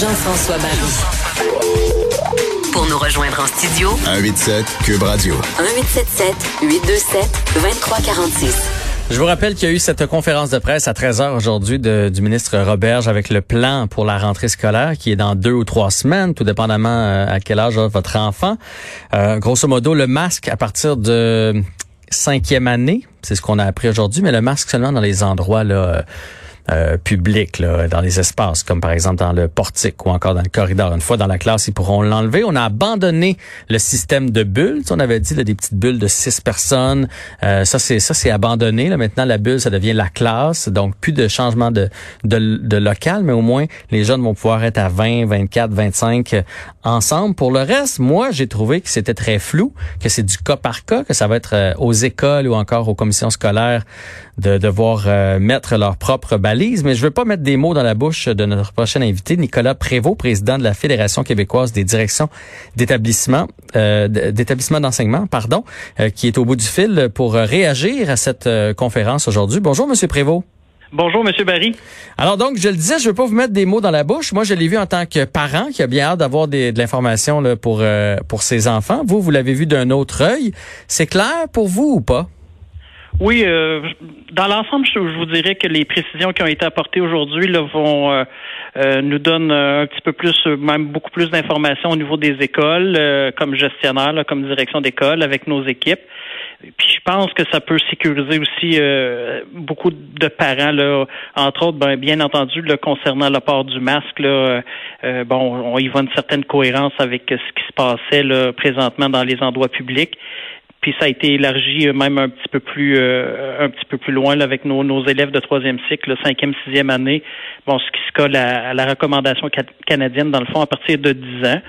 Jean-François Barry. Pour nous rejoindre en studio, 187 Cube Radio. 1877 827 2346. Je vous rappelle qu'il y a eu cette conférence de presse à 13h aujourd'hui du ministre Roberge avec le plan pour la rentrée scolaire qui est dans deux ou trois semaines, tout dépendamment euh, à quel âge a votre enfant. Euh, grosso modo, le masque à partir de cinquième année, c'est ce qu'on a appris aujourd'hui, mais le masque seulement dans les endroits là. Euh, euh, là, dans les espaces, comme par exemple dans le portique ou encore dans le corridor. Une fois dans la classe, ils pourront l'enlever. On a abandonné le système de bulles. On avait dit là, des petites bulles de six personnes. Euh, ça, c'est ça, c'est abandonné. Là. Maintenant, la bulle, ça devient la classe. Donc, plus de changement de, de, de local, mais au moins, les jeunes vont pouvoir être à 20, 24, 25 ensemble. Pour le reste, moi, j'ai trouvé que c'était très flou, que c'est du cas par cas, que ça va être euh, aux écoles ou encore aux commissions scolaires de devoir euh, mettre leur propre Mais je veux pas mettre des mots dans la bouche de notre prochain invité, Nicolas Prévost, président de la Fédération québécoise des directions d'établissement, euh, d'établissement d'enseignement, pardon, euh, qui est au bout du fil pour réagir à cette conférence aujourd'hui. Bonjour, Monsieur Prévost. Bonjour, Monsieur Barry. Alors donc, je le disais, je veux pas vous mettre des mots dans la bouche. Moi, je l'ai vu en tant que parent qui a bien hâte d'avoir de l'information pour pour ses enfants. Vous, vous l'avez vu d'un autre œil. C'est clair pour vous ou pas? Oui, euh, dans l'ensemble, je, vous dirais que les précisions qui ont été apportées aujourd'hui vont euh, euh, nous donnent un petit peu plus, même beaucoup plus d'informations au niveau des écoles, comme gestionnaire, comme direction d'école, avec nos équipes. Puis je pense que ça peut sécuriser aussi beaucoup de parents, là, entre autres, ben, bien entendu, là, concernant le port du masque. Là, bon, on y voit une certaine cohérence avec ce qui se passait là, présentement dans les endroits publics puis ça a été élargi euh, même un petit peu plus euh, un petit peu plus loin avec nos, nos élèves de troisième cycle, cinquième, sixième année. Bon, ce qui se colle à, la recommandation canadienne dans le fond à partir de 10 ans.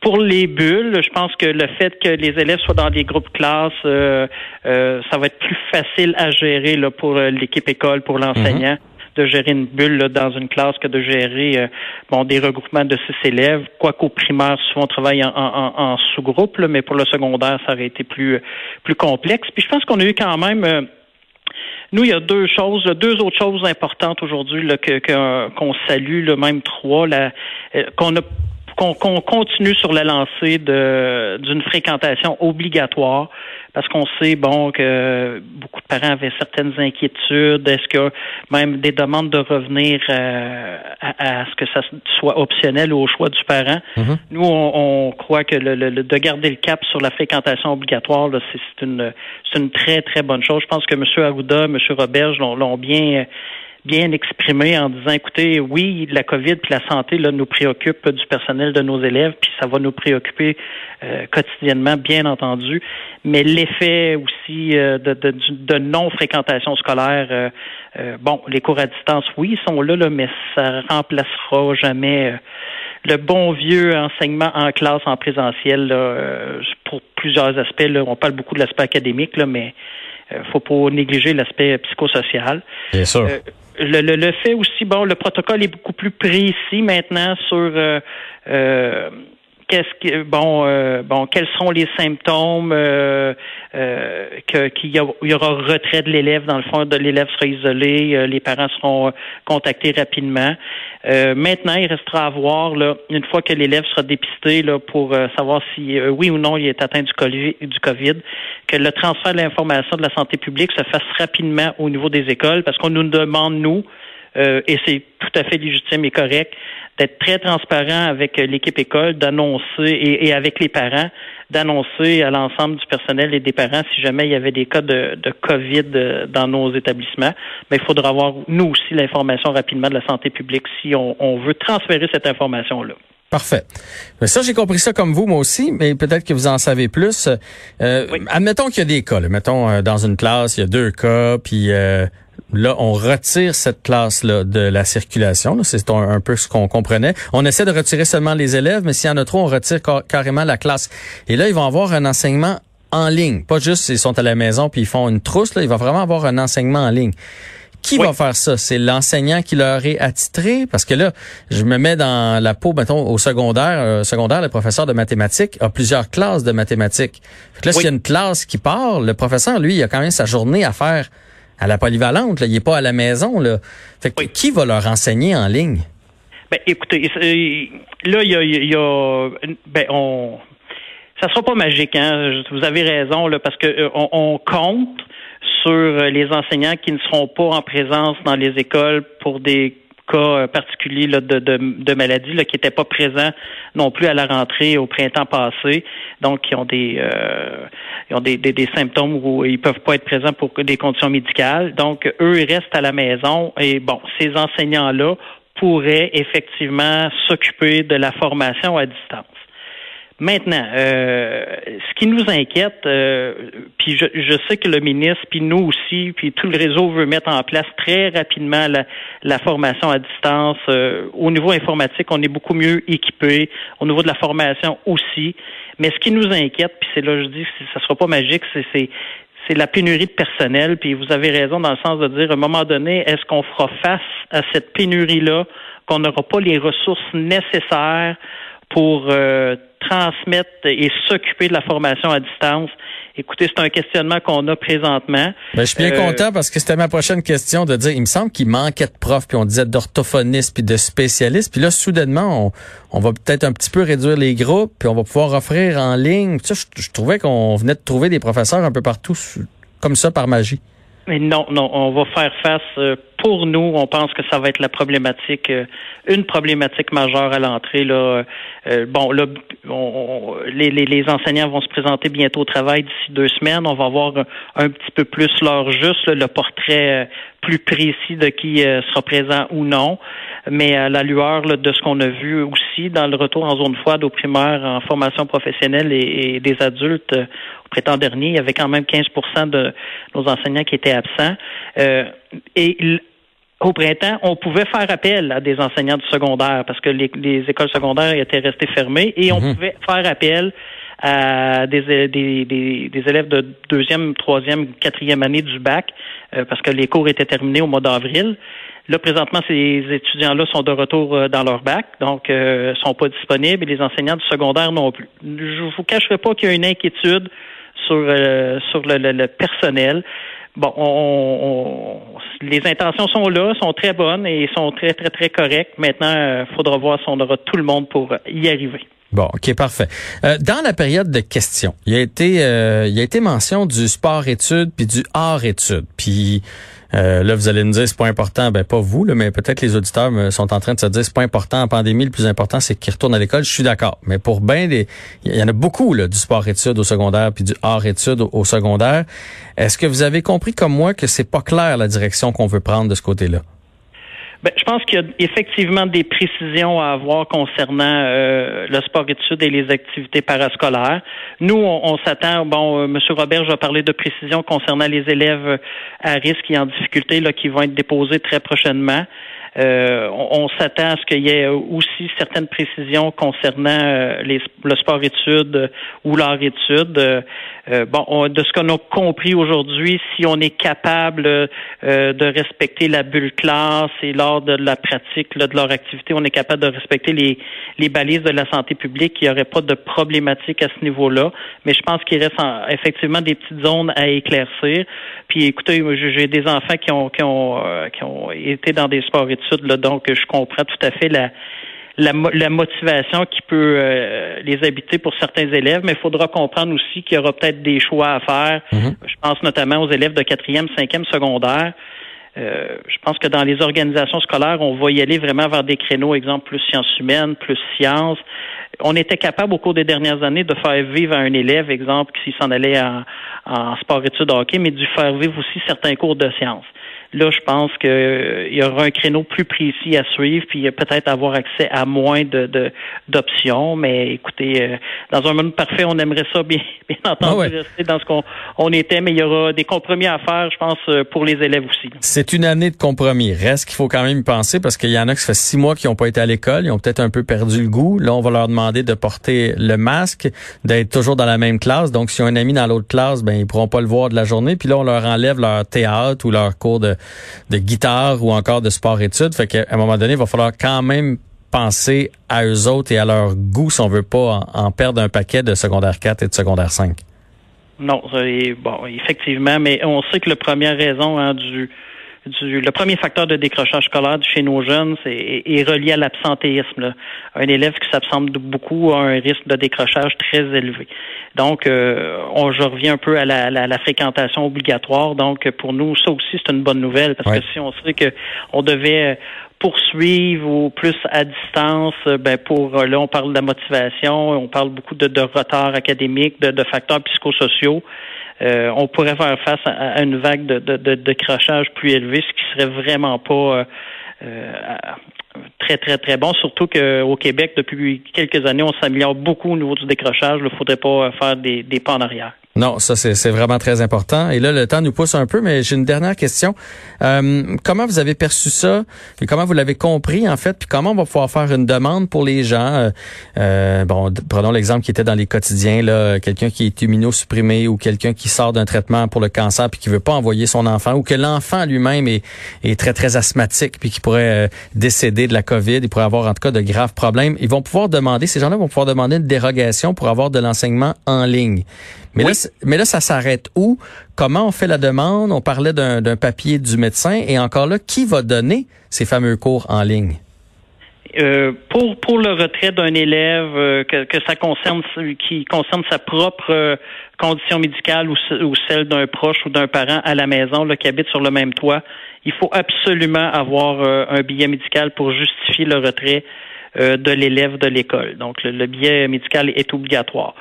Pour les bulles, je pense que le fait que les élèves soient dans des groupes classes, euh, ça va être plus facile à gérer là, pour l'équipe école, pour l'enseignant. Mm-hmm de gérer une bulle dans une classe que de gérer euh, bon des regroupements de six élèves. Quoiqu'au primaire, souvent on travaille en, sous-groupe, mais pour le secondaire, ça aurait été plus plus complexe. Puis je pense qu'on a eu quand même euh, nous, il y a deux choses, deux autres choses importantes aujourd'hui que, qu'on salue, le même trois, là, euh, qu'on a qu'on continue sur la lancée d'une fréquentation obligatoire parce qu'on sait bon que beaucoup de parents avaient certaines inquiétudes. Est-ce que même des demandes de revenir euh, à, ce que ça soit optionnel au choix du parent? Mm-hmm. Nous, on, croit que le, de garder le cap sur la fréquentation obligatoire, c'est une c'est une très très bonne chose. Je pense que M. Arruda, M. Roberge l'ont bien bien exprimé en disant écoutez, oui, la COVID puis la santé là, nous préoccupe du personnel de nos élèves, puis ça va nous préoccuper euh, quotidiennement, bien entendu. Mais l'effet aussi euh, de, de, de non-fréquentation scolaire, euh, bon, les cours à distance, oui, ils sont là, là mais ça remplacera jamais le bon vieux enseignement en classe en présentiel pour plusieurs aspects. Là, on parle beaucoup de l'aspect académique, là, mais euh, faut pas négliger l'aspect psychosocial. Bien sûr. Euh, le, le, fait aussi, bon, le protocole est beaucoup plus précis maintenant sur euh, euh qu'est-ce que bon euh, bon quels seront les symptômes euh, euh, qu'il y, aura retrait de l'élève. Dans le fond de l'élève sera isolé les parents seront contactés rapidement. Maintenant il restera à voir là une fois que l'élève sera dépisté là pour savoir si oui ou non il est atteint du COVID, du COVID que le transfert de l'information de la santé publique se fasse rapidement au niveau des écoles parce qu'on nous demande nous et c'est tout à fait légitime et correct d'être très transparent avec euh, l'équipe école, d'annoncer et, avec les parents, d'annoncer à l'ensemble du personnel et des parents si jamais il y avait des cas de, de COVID euh, dans nos établissements. Mais il faudra avoir, nous aussi, l'information rapidement de la santé publique si on, veut transférer cette information-là. Parfait. Mais ça, j'ai compris ça comme vous, moi aussi, mais peut-être que vous en savez plus. Euh, Admettons qu'il y a des cas. Mettons, euh, dans une classe, il y a deux cas, puis Là, on retire cette classe-là de la circulation. C'est un, peu ce qu'on comprenait. On essaie de retirer seulement les élèves, mais s'il y en a trop, on retire carrément la classe. Et là, ils vont avoir un enseignement en ligne. Pas juste ils sont à la maison puis ils font une trousse. Là, il va vraiment avoir un enseignement en ligne. Qui va faire ça? C'est l'enseignant qui leur est attitré? Parce que là, je me mets dans la peau, mettons, au secondaire. Euh, secondaire, le professeur de mathématiques a plusieurs classes de mathématiques. là, s'il y a une classe qui part, le professeur, lui, il a quand même sa journée à faire à la polyvalente. Là. Il n'est pas à la maison. Là. Fait qui va leur enseigner en ligne? Ben, écoutez, là, il y a, y a ben, on, ça sera pas magique, hein. Vous avez raison, là, parce que on, on compte sur les enseignants qui ne seront pas en présence dans les écoles pour des cas euh, particuliers de, de, de maladies qui n'étaient pas présents non plus à la rentrée au printemps passé, donc qui ont des, euh, ont des, des, symptômes où ils peuvent pas être présents pour des conditions médicales. Donc, eux, ils restent à la maison et bon, ces enseignants-là pourraient effectivement s'occuper de la formation à distance. Maintenant, euh, ce qui nous inquiète, euh, puis je, je, sais que le ministre, puis nous aussi, puis tout le réseau veut mettre en place très rapidement la, la formation à distance. Euh, au niveau informatique, on est beaucoup mieux équipé. Au niveau de la formation aussi. Mais ce qui nous inquiète, puis c'est là que je dis que ça sera pas magique, c'est c'est la pénurie de personnel. Puis vous avez raison dans le sens de dire, à un moment donné, est-ce qu'on fera face à cette pénurie-là, qu'on n'aura pas les ressources nécessaires pour euh, transmettre et s'occuper de la formation à distance. Écoutez, c'est un questionnement qu'on a présentement. Ben, je suis bien euh, content parce que c'était ma prochaine question de dire, il me semble qu'il manquait de profs, puis on disait d'orthophonistes, puis de spécialistes. Puis là, soudainement, on, on va peut-être un petit peu réduire les groupes, puis on va pouvoir offrir en ligne. Je trouvais qu'on venait de trouver des professeurs un peu partout comme ça par magie. Mais non, non, on va faire face. Euh, pour nous, on pense que ça va être la problématique, euh, une problématique majeure à l'entrée. Là, euh, bon, là, les, les, enseignants vont se présenter bientôt au travail d'ici deux semaines. On va voir un, petit peu plus leur juste, le portrait plus précis de qui sera présent ou non. Mais à la lueur de ce qu'on a vu aussi dans le retour en zone froide aux primaires en formation professionnelle et, des adultes au printemps dernier, il y avait quand même 15% de nos enseignants qui étaient absents. Euh, et au printemps, on pouvait faire appel à des enseignants du secondaire parce que les, écoles secondaires étaient restées fermées et on mhm. pouvait faire appel à des, des, des, élèves de deuxième, troisième, quatrième année du bac euh, parce que les cours étaient terminés au mois d'avril. Là, présentement, ces étudiants-là sont de retour euh, dans leur bac, donc euh, sont pas disponibles et les enseignants du secondaire non plus. Je vous cacherai pas qu'il y a une inquiétude sur, euh, sur le, personnel. Bon, on, les intentions sont là, sont très bonnes et sont très, très, très correctes. Maintenant, il faudra voir si on aura tout le monde pour y arriver. Bon, ok, parfait. dans la période de questions, il y a été, il y a été mention du sport-études puis du art-études. Puis euh, là, vous allez nous dire c'est pas important, ben pas vous, mais peut-être les auditeurs sont en train de se dire c'est pas important en pandémie, le plus important c'est qu'ils retournent à l'école. Je suis d'accord, mais pour bien des, il y en a beaucoup là, du sport-études au secondaire puis du art-études au, secondaire. Est-ce que vous avez compris comme moi que c'est pas clair la direction qu'on veut prendre de ce côté-là? Ben, je pense qu'il y a effectivement des précisions à avoir concernant euh, le sport-études et les activités parascolaires. Nous, on, s'attend, bon, euh, M. Robert, je vais parler de précisions concernant les élèves à risque et en difficulté là, qui vont être déposés très prochainement. Euh, on, s'attend à ce qu'il y ait aussi certaines précisions concernant euh, le sport-études ou l'art-études. Euh, bon, de ce qu'on a compris aujourd'hui, si on est capable de respecter la bulle classe et lors de la pratique de leur activité, on est capable de respecter les, les balises de la santé publique, il n'y aurait pas de problématique à ce niveau-là. Mais je pense qu'il reste effectivement des petites zones à éclaircir. Puis écoutez, j'ai des enfants qui ont qui ont qui ont été dans des sports études, là, donc je comprends tout à fait la la, la motivation qui peut euh, les habiter pour certains élèves, mais il faudra comprendre aussi qu'il y aura peut-être des choix à faire. Mm-hmm. Je pense notamment aux élèves de quatrième, cinquième secondaire. Euh, je pense que dans les organisations scolaires, on va y aller vraiment vers des créneaux, exemple plus sciences humaines, plus sciences. On était capable au cours des dernières années de faire vivre à un élève, exemple, s'il s'en allait en, en sport-études hockey, mais de faire vivre aussi certains cours de sciences. Là, je pense qu'il euh, y aura un créneau plus précis à suivre, puis peut-être avoir accès à moins de d'options. mais écoutez, euh, dans un monde parfait, on aimerait ça bien, bien entendu ah rester dans ce qu'on on était, mais il y aura des compromis à faire, je pense, euh, pour les élèves aussi. C'est une année de compromis. Reste qu'il faut quand même y penser parce qu'il y en a qui ça fait six mois qui n'ont pas été à l'école, ils ont peut-être un peu perdu le goût. Là, on va leur demander de porter le masque, d'être toujours dans la même classe. Donc, si ont un ami dans l'autre classe, ben ils pourront pas le voir de la journée. Puis là, on leur enlève leur théâtre ou leur cours de de guitare ou encore de sport-études. Fait qu'à un moment donné, il va falloir quand même penser à eux autres et à leur goût si on veut pas en, perdre un paquet de secondaire 4 et de secondaire 5. Non, bon, effectivement, mais on sait que la première raison hein, du du, le premier facteur de décrochage scolaire chez nos jeunes c'est, est, relié à l'absentéisme. Un élève qui s'absente beaucoup a un risque de décrochage très élevé. Donc, euh, on, je reviens un peu à la, la, fréquentation obligatoire. Donc, pour nous, ça aussi, c'est une bonne nouvelle parce que si on sait que on devait poursuivre ou plus à distance, ben pour là, on parle de la motivation, on parle beaucoup de, de retard académique, de, de facteurs psychosociaux. Euh, on pourrait faire face à, une vague de, de, de, crachage plus élevé, ce qui serait vraiment pas euh, euh, très, très, très bon. Surtout qu'au Québec, depuis quelques années, on s'améliore beaucoup au niveau du décrochage. Il ne faudrait pas faire des, des pas en arrière. Non, ça c'est vraiment très important. Et là, le temps nous pousse un peu, mais j'ai une dernière question. Euh, comment vous avez perçu ça? Et comment vous l'avez compris en fait, puis comment on va pouvoir faire une demande pour les gens? Euh, euh Bon, prenons l'exemple qui était dans les quotidiens là, quelqu'un qui est immunosupprimé ou quelqu'un qui sort d'un traitement pour le cancer puis qui veut pas envoyer son enfant ou que l'enfant lui-même est, très très asthmatique puis qui pourrait euh, décéder de la COVID, il pourrait avoir en tout cas de graves problèmes. Ils vont pouvoir demander, ces gens-là vont pouvoir demander une dérogation pour avoir de l'enseignement en ligne. Mais, là, mais là, ça s'arrête où? Comment on fait la demande? On parlait d'un papier du médecin. Et encore là, qui va donner ces fameux cours en ligne? Euh, pour pour le retrait d'un élève euh, que, que, ça concerne qui concerne sa propre euh, condition médicale ou, ou celle d'un proche ou d'un parent à la maison là, qui habite sur le même toit, il faut absolument avoir un billet médical pour justifier le retrait de l'élève de l'école. Donc le, billet médical est obligatoire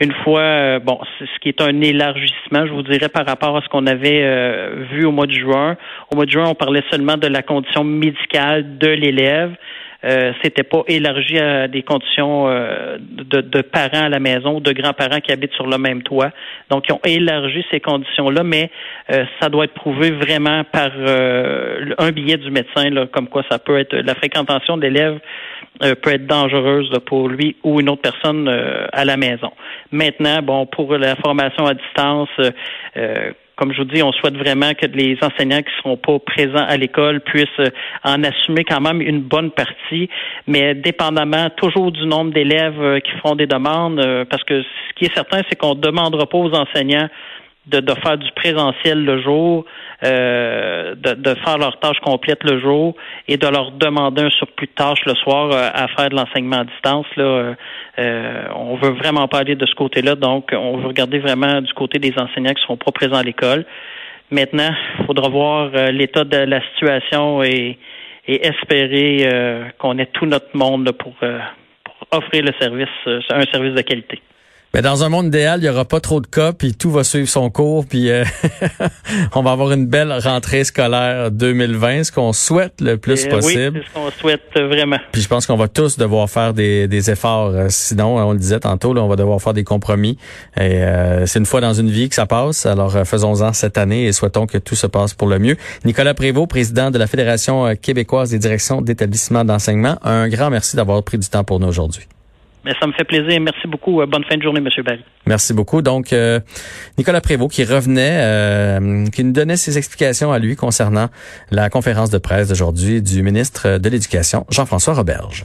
une fois, euh, bon, ce qui est un élargissement, je vous dirais, par rapport à ce qu'on avait euh, vu au mois de juin. Au mois de juin, on parlait seulement de la condition médicale de l'élève. Euh, c'était pas élargi à des conditions euh, de, parents à la maison ou de grands-parents qui habitent sur le même toit. Donc, ils ont élargi ces conditions-là, mais ça doit être prouvé vraiment par un billet du médecin, là, comme quoi ça peut être la fréquentation d'élèves euh, peut être dangereuse pour lui ou une autre personne euh, à la maison. Maintenant, bon, pour la formation à distance, euh, comme je vous dis, on souhaite vraiment que les enseignants qui ne seront pas présents à l'école puissent en assumer quand même une bonne partie, mais dépendamment toujours du nombre d'élèves qui feront des demandes, parce que ce qui est certain, c'est qu'on ne demandera pas aux enseignants de, de, faire du présentiel le jour, euh, de, de, faire leurs tâches complètes le jour et de leur demander un surplus de tâches le soir euh, à faire de l'enseignement à distance. Là, euh, on veut vraiment pas aller de ce côté-là, donc on veut regarder vraiment du côté des enseignants qui seront pas présents à l'école. Maintenant, il faudra voir euh, l'état de la situation et, et espérer qu'on ait tout notre monde pour, pour offrir le service, un service de qualité. Mais dans un monde idéal, il y aura pas trop de cas, puis tout va suivre son cours, puis euh, on va avoir une belle rentrée scolaire 2020, ce qu'on souhaite le plus eh possible. Oui, c'est ce qu'on souhaite vraiment. Puis je pense qu'on va tous devoir faire des, des efforts. Euh, sinon, on le disait tantôt, là, on va devoir faire des compromis. Et euh, c'est une fois dans une vie que ça passe. Alors faisons-en cette année et souhaitons que tout se passe pour le mieux. Nicolas Prévost, président de la Fédération québécoise des directions d'établissements d'enseignement, un grand merci d'avoir pris du temps pour nous aujourd'hui. Mais ça me fait plaisir. Merci beaucoup. Euh, bonne fin de journée, M. Barry. Merci beaucoup. Donc, euh, Nicolas Prévost qui revenait, euh, qui nous donnait ses explications à lui concernant la conférence de presse d'aujourd'hui du ministre de l'Éducation, Jean-François Roberge.